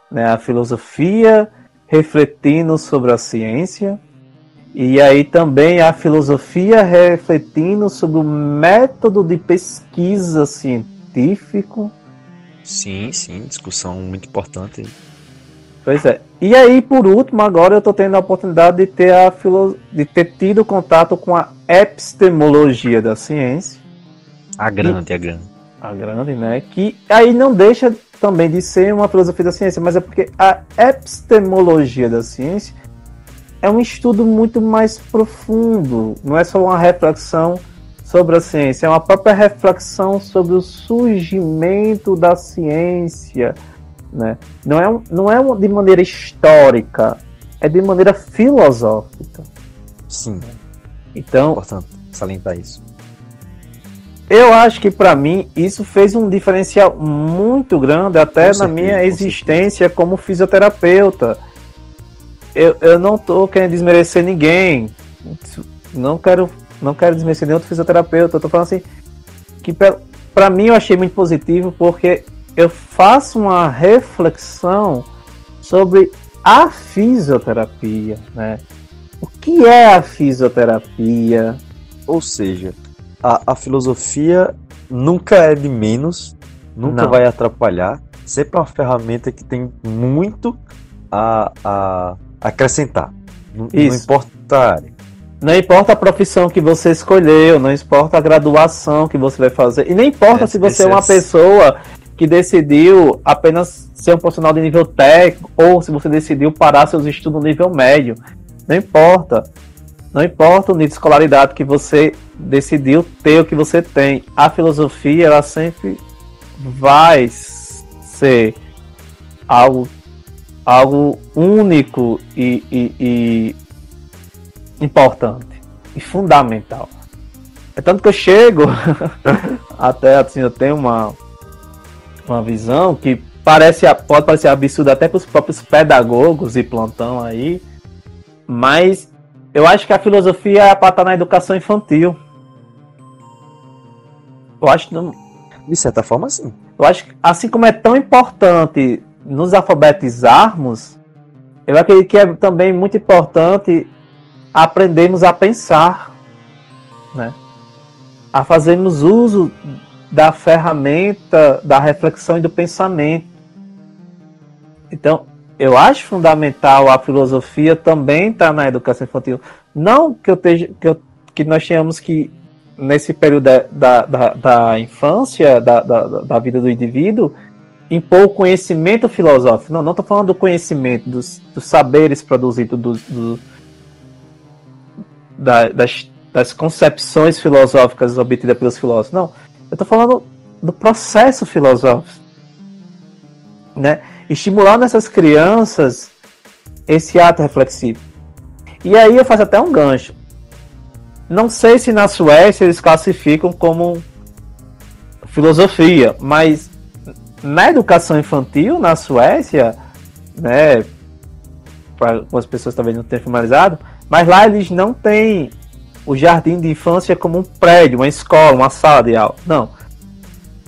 né? A filosofia refletindo sobre a ciência e aí também a filosofia refletindo sobre o método de pesquisa científico. Sim, sim, discussão muito importante. Pois é. E aí, por último, agora eu estou tendo a oportunidade de ter, a filo... de ter tido contato com a epistemologia da ciência. A grande, a grande. A grande, né? Que aí não deixa também de ser uma filosofia da ciência, mas é porque a epistemologia da ciência é um estudo muito mais profundo, não é só uma reflexão sobre a ciência, é uma própria reflexão sobre o surgimento da ciência, né? Não é, não é de maneira histórica, é de maneira filosófica. Sim. Então, é importante salientar isso. Eu acho que para mim isso fez um diferencial muito grande até com na certeza, minha existência como fisioterapeuta. Eu, eu não tô querendo desmerecer ninguém. Não quero, não quero desmerecer nenhum outro fisioterapeuta. Eu tô falando assim que para mim eu achei muito positivo porque eu faço uma reflexão sobre a fisioterapia, né? O que é a fisioterapia? Ou seja, a, a filosofia nunca é de menos, nunca Não. vai atrapalhar. Sempre é uma ferramenta que tem muito a, a acrescentar. Não, não importa a área. Não importa a profissão que você escolheu, não importa a graduação que você vai fazer, e nem importa É, se você é esse é- uma pessoa que decidiu apenas ser um profissional de nível técnico, ou se você decidiu parar seus estudos no nível médio. Não importa. Não importa o nível de escolaridade que você decidiu ter, o que você tem. A filosofia, ela sempre vai ser algo, algo único e, e- e importante e fundamental. É tanto que eu chego até assim, eu tenho uma uma visão que parece pode parecer absurda até para os próprios pedagogos e plantão aí, mas eu acho que a filosofia é para estar na educação infantil. Eu acho que não, De certa forma, sim. eu acho que assim como é tão importante nos alfabetizarmos, eu acredito que é também muito importante aprendermos a pensar, né? A fazermos uso da ferramenta da reflexão e do pensamento. Então, eu acho fundamental a filosofia também estar na educação infantil. Não que eu esteja, que, eu- que nós tenhamos que nesse período da, da, da infância, da, da, da vida do indivíduo, impor o conhecimento filosófico. Não, não estou falando do conhecimento, dos, dos saberes produzidos, do, do- da- das, das concepções filosóficas obtidas pelos filósofos. Não, eu estou falando do processo filosófico. Né? Estimular nessas crianças esse ato reflexivo. E aí eu faço até um gancho. Não sei se na Suécia eles classificam como filosofia, mas na educação infantil na Suécia, né, para algumas pessoas talvez não tenham formalizado, mas lá eles não têm o jardim de infância como um prédio, uma escola, uma sala de aula. Não.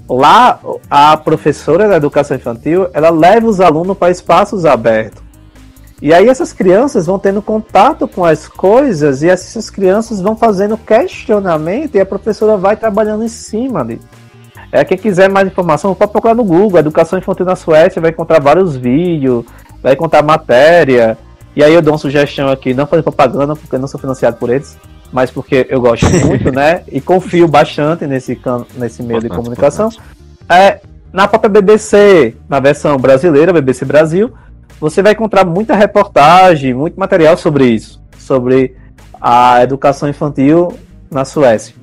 Lá a professora da educação infantil, ela leva os alunos para espaços abertos. E aí essas crianças vão tendo contato com as coisas e essas crianças vão fazendo questionamento e a professora vai trabalhando em cima. É, quem quiser mais informação, pode procurar no Google, Educação Infantil na Suécia, vai encontrar vários vídeos, vai encontrar matéria. E aí eu dou uma sugestão aqui, não fazer propaganda, porque eu não sou financiado por eles, mas porque eu gosto muito, né? E confio bastante nesse, can- nesse meio de comunicação. É, na própria BBC, na versão brasileira, BBC Brasil, você vai encontrar muita reportagem, muito material sobre isso, sobre a educação infantil na Suécia.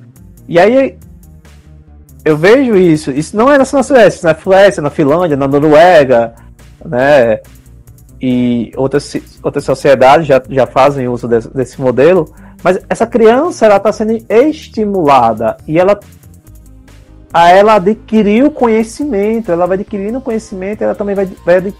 E aí eu vejo isso, isso não é só na Suécia, isso na Suécia, na Finlândia, na Noruega, né? E outras, outras sociedades já, já fazem uso desse, desse modelo, mas essa criança ela está sendo estimulada e ela a ela adquirir o conhecimento, ela vai adquirindo conhecimento, ela também vai, vai,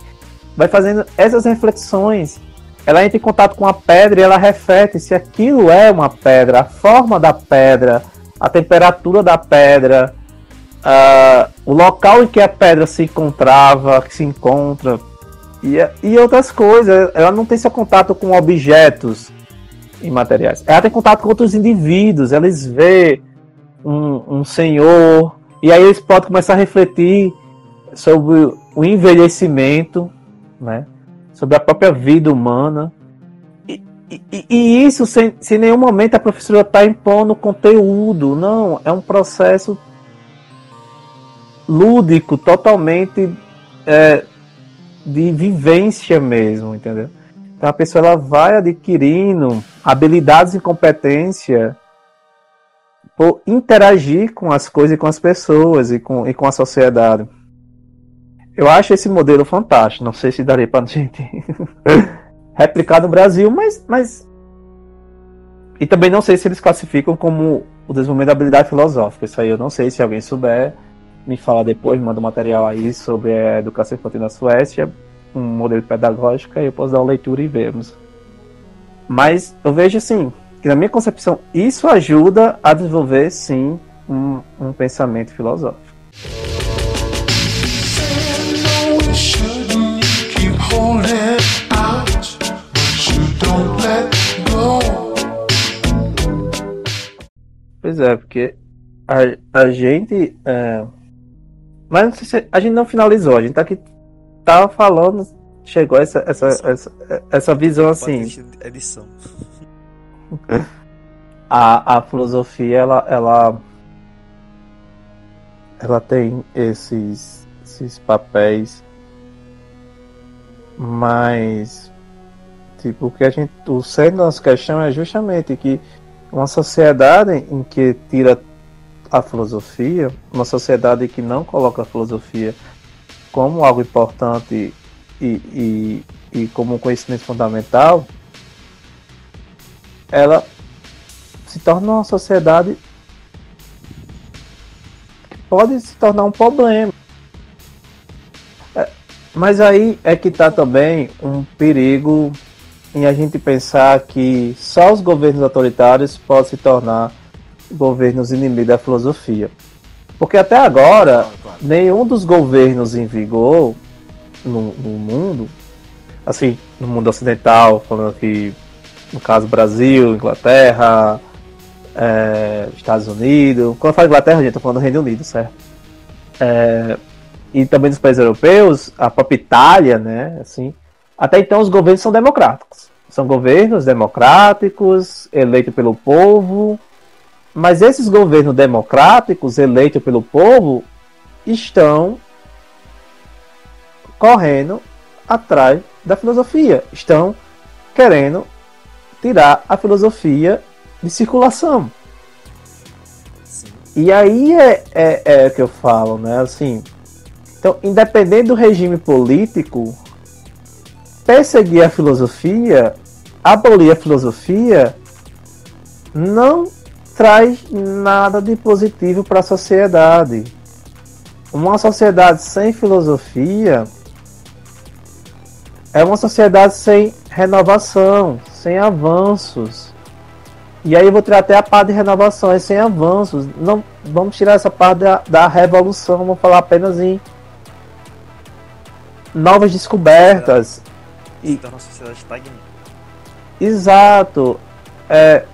vai fazendo essas reflexões. Ela entra em contato com a pedra e ela reflete se aquilo é uma pedra, a forma da pedra, a temperatura da pedra, ah, o local em que a pedra se encontrava, que se encontra, e, e outras coisas. Ela não tem seu contato com objetos imateriais. Ela tem contato com outros indivíduos, eles vê um, um senhor, e aí eles podem começar a refletir sobre o envelhecimento, né? sobre a própria vida humana. E, e, e isso sem, sem nenhum momento a professora está impondo conteúdo, não, é um processo lúdico, totalmente é, de vivência mesmo, entendeu? Então a pessoa ela vai adquirindo habilidades e competência por interagir com as coisas e com as pessoas e com, e com a sociedade. Eu acho esse modelo fantástico. Não sei se daria para gente replicar no Brasil, mas, mas. E também não sei se eles classificam como o desenvolvimento da habilidade filosófica. Isso aí eu não sei. Se alguém souber, me fala depois, manda um material aí sobre a educação infantil na Suécia, um modelo pedagógico, aí eu posso dar uma leitura e vermos. Mas eu vejo assim, que na minha concepção, isso ajuda a desenvolver, sim, um, um pensamento filosófico. Pois é, porque a, a gente. é, Mas não sei se a gente não finalizou, a gente tá aqui tava falando, chegou essa, essa, essa, essa visão assim. Edição. a, a filosofia ela, ela ela tem esses, esses papéis mas tipo o que a gente o centro da nossa questão é justamente que uma sociedade em que tira a filosofia uma sociedade que não coloca a filosofia como algo importante e, e, e como um conhecimento fundamental ela se torna uma sociedade que pode se tornar um problema. É, Mas aí é que está também um perigo em a gente pensar que só os governos autoritários podem se tornar governos inimigos da filosofia. Porque até agora, nenhum dos governos em vigor no, no mundo, assim, no mundo ocidental, falando aqui no caso Brasil, Inglaterra, é, Estados Unidos. Quando eu falo Inglaterra, gente, eu tô falando do Reino Unido, certo? É, e também dos países europeus, a própria Itália, né? Assim, até então os governos são democráticos. São governos democráticos, eleitos pelo povo. Mas esses governos democráticos, eleitos pelo povo, estão correndo atrás da filosofia. Estão querendo tirar a filosofia de circulação. E aí é, é, é que eu falo, né? Assim, então, independente do regime político, perseguir a filosofia, abolir a filosofia, não traz nada de positivo para a sociedade. Uma sociedade sem filosofia é uma sociedade sem renovação, sem avanços. E aí eu vou tirar até a parte de renovações sem avanços. Não vamos tirar essa parte da, da revolução, vamos falar apenas em novas descobertas. Se torna uma sociedade estagnante. Exato. É,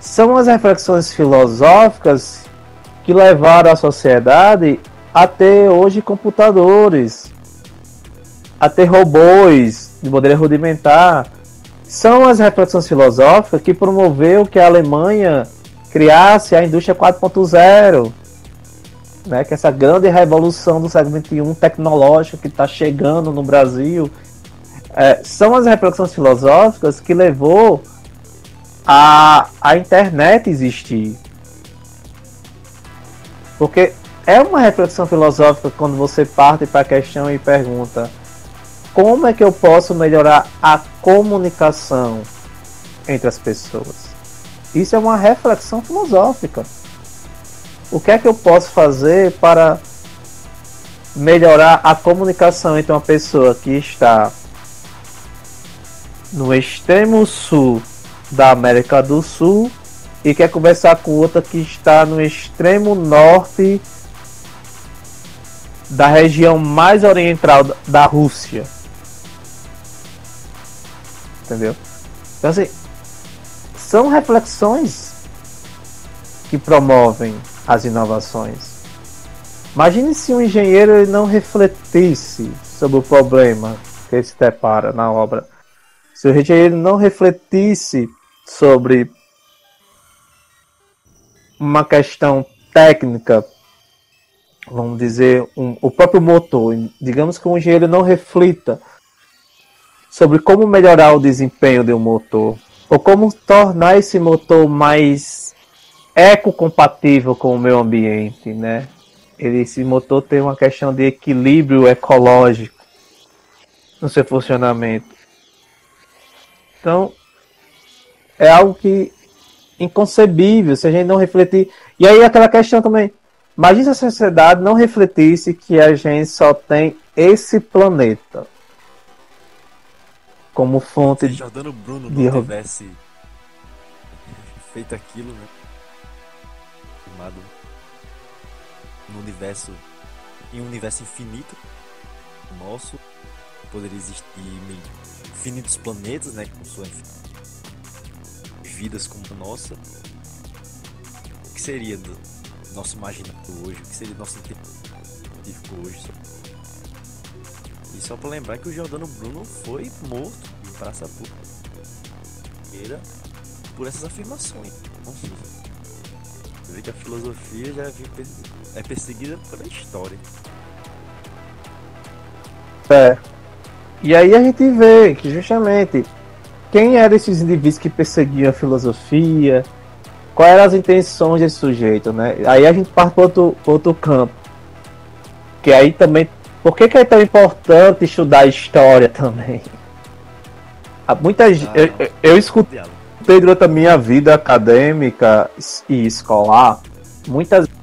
são as reflexões filosóficas que levaram a sociedade a ter hoje computadores, a ter robôs de maneira rudimentar. São as reflexões filosóficas que promoveu que a Alemanha criasse a indústria 4.0, né? Que essa grande revolução do século XXI tecnológica que está chegando no Brasil. É, são as reflexões filosóficas que levou a, a internet existir. Porque é uma reflexão filosófica quando você parte para a questão e pergunta como é que eu posso melhorar a comunicação entre as pessoas. Isso é uma reflexão filosófica. o que é que eu posso fazer para melhorar a comunicação entre uma pessoa que está no extremo sul da América do Sul e quer conversar com outra que está no extremo norte da região mais oriental da- Rússia. Entendeu? Então assim, são reflexões que promovem as inovações. Imagine se um engenheiro não refletisse sobre o problema que ele se depara na obra. Se o engenheiro não refletisse sobre uma questão técnica, vamos dizer, um- o próprio motor. Digamos que o engenheiro não reflita sobre como melhorar o desempenho de um motor, ou como tornar esse motor mais ecocompatível com o meio ambiente, né? Ele, esse motor tem uma questão de equilíbrio ecológico no seu funcionamento. Então, é algo que inconcebível se a gente não refletir. E aí aquela questão também. Imagina se a sociedade não refletisse que a gente só tem esse planeta como fonte Se de. Jordano Bruno de não tivesse feito aquilo, né? Filmado no universo, em um universo infinito, nosso, poderia existir infinitos planetas, né? Com suas vidas como a nossa. O que seria do nosso imaginário hoje? O que seria do nosso científico hoje? E só pra lembrar que o Giordano Bruno foi morto em praça pública por essas afirmações. Você vê que a filosofia já é perseguida pela história. É. E aí a gente vê que justamente quem eram esses indivíduos que perseguiam a filosofia, quais eram as intenções desse sujeito, né? Aí a gente parte para outro, outro campo. Que aí também. Por que, que é tão importante estudar história também? Há muita gente. Eu, eu, escutei durante a minha vida acadêmica e escolar muitas vezes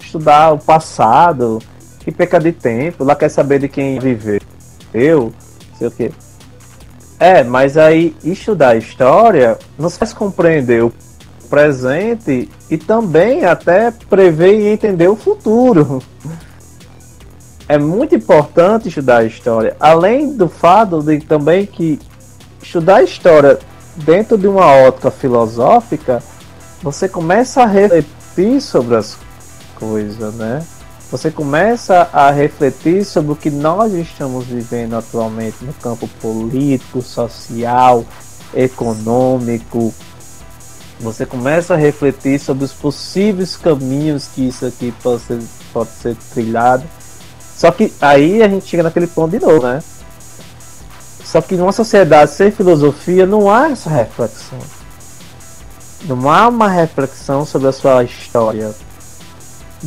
estudar o passado, que perca de tempo, lá quer saber de quem viveu, eu, sei o quê. É, mas aí estudar a história nos faz compreender o presente e também até prever e entender o futuro. É muito importante estudar a história, além do fato de também que estudar a história dentro de uma ótica filosófica, você começa a refletir sobre as coisas, né? Você começa a refletir sobre o que nós estamos vivendo atualmente no campo político, social, econômico. Você começa a refletir sobre os possíveis caminhos que isso aqui pode ser, pode ser trilhado. Só que aí a gente chega naquele ponto de novo, né? Só que numa sociedade sem filosofia não há essa reflexão. Não há uma reflexão sobre a sua história.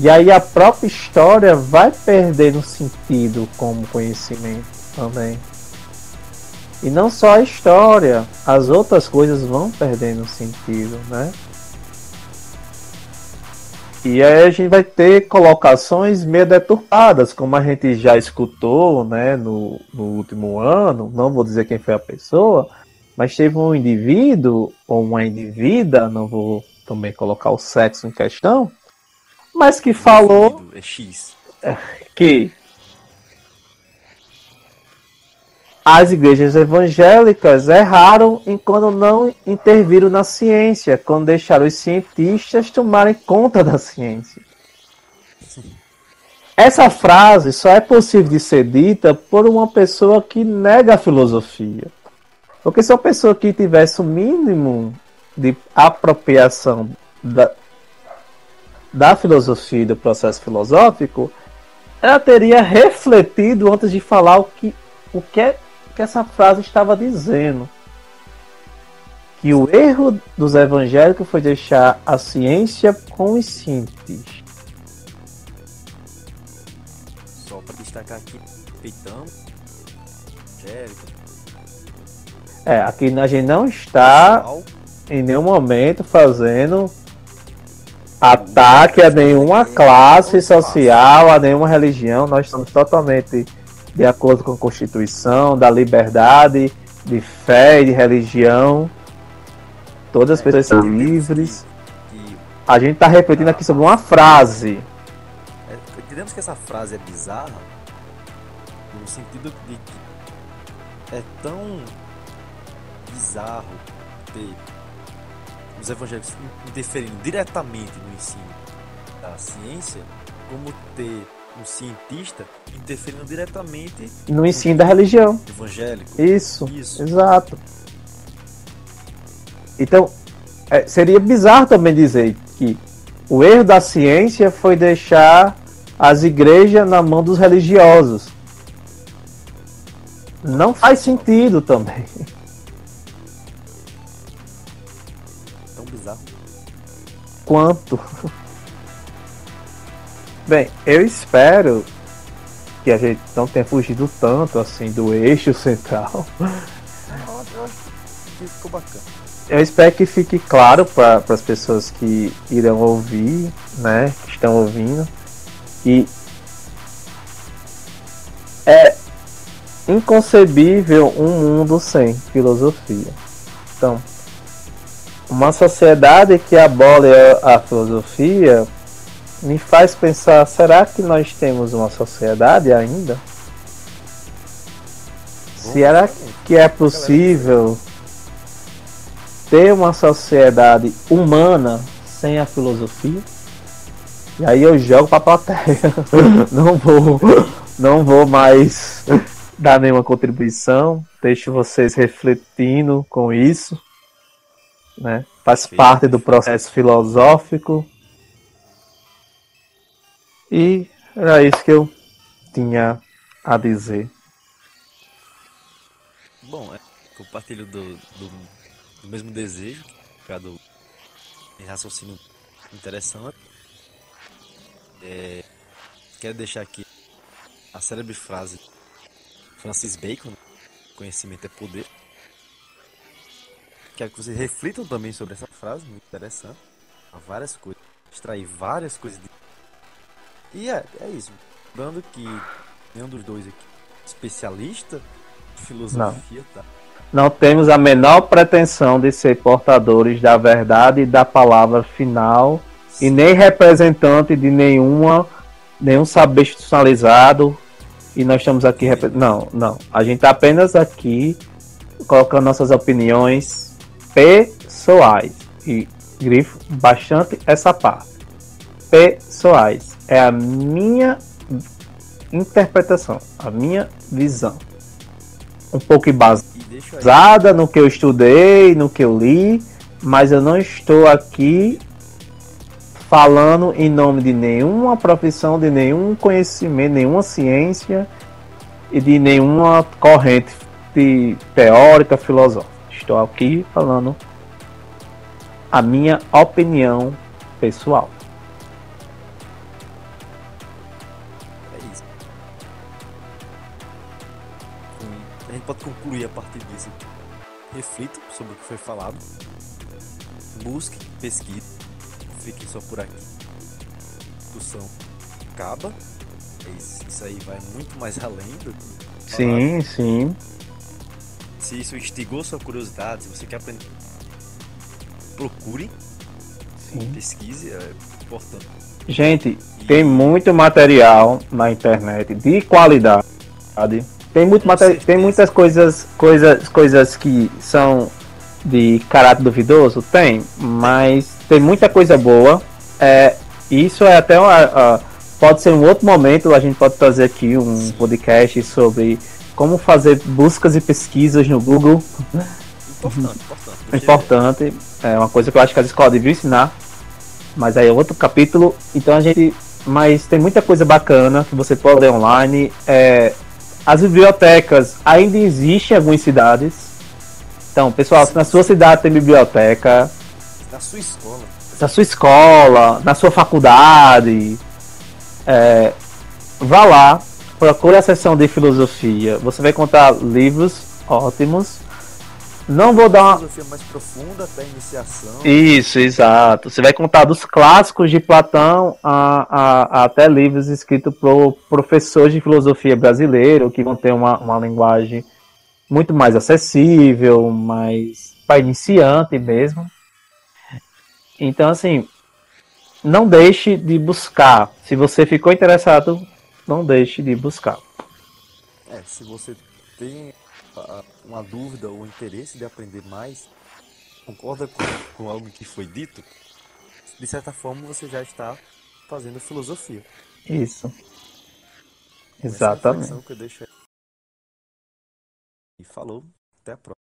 E aí a própria história vai perdendo sentido como conhecimento também. E não só a história, as outras coisas vão perdendo sentido, né? E aí a gente vai ter colocações meio deturpadas, como a gente já escutou né, no, no último ano, não vou dizer quem foi a pessoa, mas teve um indivíduo ou uma indivídua, não vou também colocar o sexo em questão, mas que falou É X. que as igrejas evangélicas erraram em quando não interviram na ciência, quando deixaram os cientistas tomarem conta da ciência. Essa frase só é possível de ser dita por uma pessoa que nega a filosofia. Porque se uma pessoa que tivesse o mínimo de apropriação da, da filosofia e do processo filosófico, ela teria refletido antes de falar o que, o que, é, que essa frase estava dizendo. Que o erro dos evangélicos foi deixar a ciência com os cientistas. Só pra destacar aqui, peitamos. Angélica, É, aqui a gente não está em nenhum momento fazendo ataque a nenhuma classe social, a nenhuma religião. Nós estamos totalmente de acordo com a Constituição, da liberdade de fé e de religião. Todas as pessoas são livres. A gente está refletindo aqui sobre uma frase. é, entendemos que essa frase é bizarra no sentido de que é tão bizarro ter os evangélicos interferindo diretamente no ensino da ciência, como ter um cientista interferindo diretamente No ensino da religião. evangélico. Isso, Isso. exato. Então, é, seria bizarro também dizer que o erro da ciência foi deixar as igrejas na mão dos religiosos. Não faz sentido também. Quanto? Bem, eu espero que a gente não tenha fugido tanto assim do eixo central. Ficou bacana. Eu espero que fique claro para as pessoas que irão ouvir, né, que estão ouvindo, que é inconcebível um mundo sem filosofia. Então, uma sociedade que abole a, filosofia me faz pensar: será que nós temos uma sociedade ainda? Será que é possível ter uma sociedade humana sem a filosofia? E aí eu jogo pra plateia. Não vou, não vou mais dar nenhuma contribuição. Deixo vocês refletindo com isso. Né? Faz Sim. parte do processo filosófico. E era isso que eu tinha a dizer. Bom, é, compartilho do, do, do mesmo desejo, que é do raciocínio interessante. É, quero deixar aqui a célebre frase Francis Bacon, conhecimento é poder. Quero que vocês reflitam também sobre essa frase, muito interessante. Há várias coisas, extrair várias coisas. De... E é, é isso. Lembrando que nenhum dos dois aqui é especialista em filosofia, tá? Não temos a menor pretensão de ser portadores da verdade e da palavra final e nem representante de nenhuma nenhum saber institucionalizado e nós estamos aqui repre- não não a gente está apenas aqui colocando nossas opiniões pessoais. E grifo bastante essa parte. Pessoais é a minha interpretação a minha visão. Um pouco baseada no que eu estudei, no que eu li, mas eu não estou aqui falando em nome de nenhuma profissão, de nenhum conhecimento, nenhuma ciência e de nenhuma corrente teórica, filosófica. Estou aqui falando a minha opinião pessoal. É isso. Hum, A gente pode concluir a partir disso. Reflita sobre o que foi falado. Busque, pesquise. Fique só por aqui. discussão acaba. É Isso, isso aí vai muito mais além do que. Sim, sim. Se isso instigou sua curiosidade, se você quer aprender, procure, sim. pesquise, é importante. Gente, tem muito material na internet de qualidade. Tem muito material, tem muitas coisas, coisas, coisas que são de caráter duvidoso, tem, mas tem muita coisa boa. É, isso é até uma, ah, pode ser um outro momento, a gente pode fazer aqui um podcast sobre como fazer buscas e pesquisas no Google. Importante, importante. É importante, é uma coisa que eu acho que as escolas deviam ensinar, mas aí é outro capítulo. Então a gente, mas tem muita coisa bacana que você pode ler online. É, as bibliotecas ainda existem em algumas cidades. Então, pessoal, se na sua cidade tem biblioteca, Na sua escola, na sua escola, na sua faculdade, é, vá lá, procure a seção de filosofia. Você vai encontrar livros ótimos Não vou dar uma. filosofia mais profunda até a iniciação. Isso, exato. Você vai contar dos clássicos de Platão a, a, a até livros escritos por professores de filosofia brasileiro, que vão ter uma, uma linguagem muito mais acessível, mais para iniciante mesmo. Então, assim, não deixe de buscar. Se você ficou interessado, não deixe de buscar. É, se você tem ah, uma dúvida ou interesse de aprender mais, concorda com, com algo que foi dito, de certa forma você já está fazendo filosofia. Isso. Essa Exatamente. que eu deixo. E falou, até a próxima.